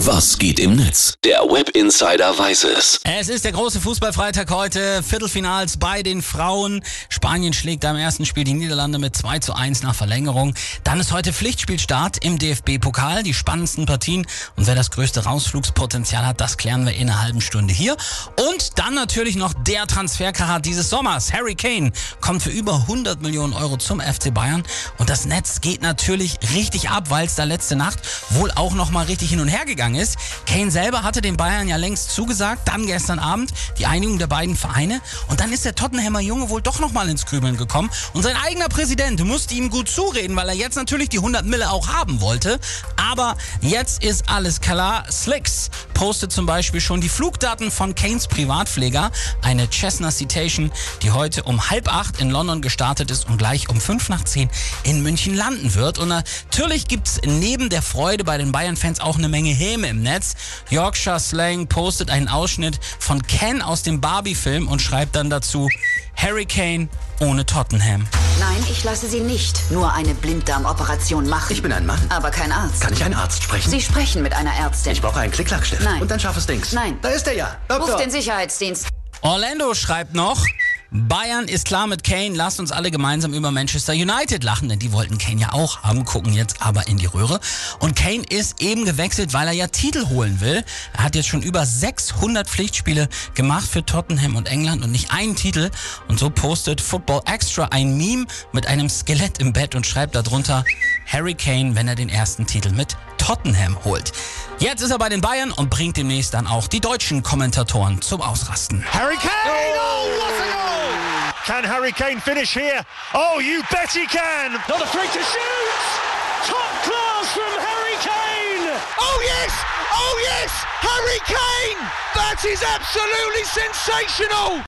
Was geht im Netz? Der Web Insider weiß es. Es ist der große Fußballfreitag heute. Viertelfinals bei den Frauen. Spanien schlägt am ersten Spiel die Niederlande mit 2 zu 1 nach Verlängerung. Dann ist heute Pflichtspielstart im DFB-Pokal. Die spannendsten Partien. Und wer das größte Rausflugspotenzial hat, das klären wir in einer halben Stunde hier. Und dann natürlich noch der Transferkarat dieses Sommers. Harry Kane kommt für über 100 Millionen Euro zum FC Bayern. Und das Netz geht natürlich richtig ab, weil es da letzte Nacht wohl auch noch mal richtig hin und her gegangen ist. Kane selber hatte den Bayern ja längst zugesagt, dann gestern Abend die Einigung der beiden Vereine und dann ist der Tottenhammer Junge wohl doch noch mal ins Grübeln gekommen und sein eigener Präsident musste ihm gut zureden, weil er jetzt natürlich die 100 Mille auch haben wollte. Aber jetzt ist alles klar. Slicks postet zum Beispiel schon die Flugdaten von Kanes Privatpfleger, eine Cessna Citation, die heute um halb acht in London gestartet ist und gleich um fünf nach zehn in München landen wird. Und natürlich gibt es neben der Freude bei den Bayern-Fans auch eine Menge Häme im Netz. Yorkshire Slang postet einen Ausschnitt von Ken aus dem Barbie-Film und schreibt dann dazu Harry Kane ohne Tottenham. Nein, ich lasse Sie nicht nur eine Blinddarmoperation machen. Ich bin ein Mann. Aber kein Arzt. Kann ich einen Arzt sprechen? Sie sprechen mit einer Ärztin. ich brauche einen Klicklackstift. Nein. Und ein scharfes Dings. Nein. Da ist er ja. Doktor. Ruf den Sicherheitsdienst. Orlando schreibt noch, Bayern ist klar mit Kane, lasst uns alle gemeinsam über Manchester United lachen, denn die wollten Kane ja auch haben, gucken jetzt aber in die Röhre. Und Kane ist eben gewechselt, weil er ja Titel holen will. Er hat jetzt schon über 600 Pflichtspiele gemacht für Tottenham und England und nicht einen Titel. Und so postet Football Extra ein Meme mit einem Skelett im Bett und schreibt darunter Harry Kane, wenn er den ersten Titel mit Tottenham holt. Jetzt ist er bei den Bayern und bringt demnächst dann auch die deutschen Kommentatoren zum Ausrasten. Harry Kane! Oh, what a goal! Can Harry Kane finish here? Oh, you bet he can! Not afraid to shoot! Top class from Harry Kane! Oh yes! Oh yes! Harry Kane! That is absolutely sensational!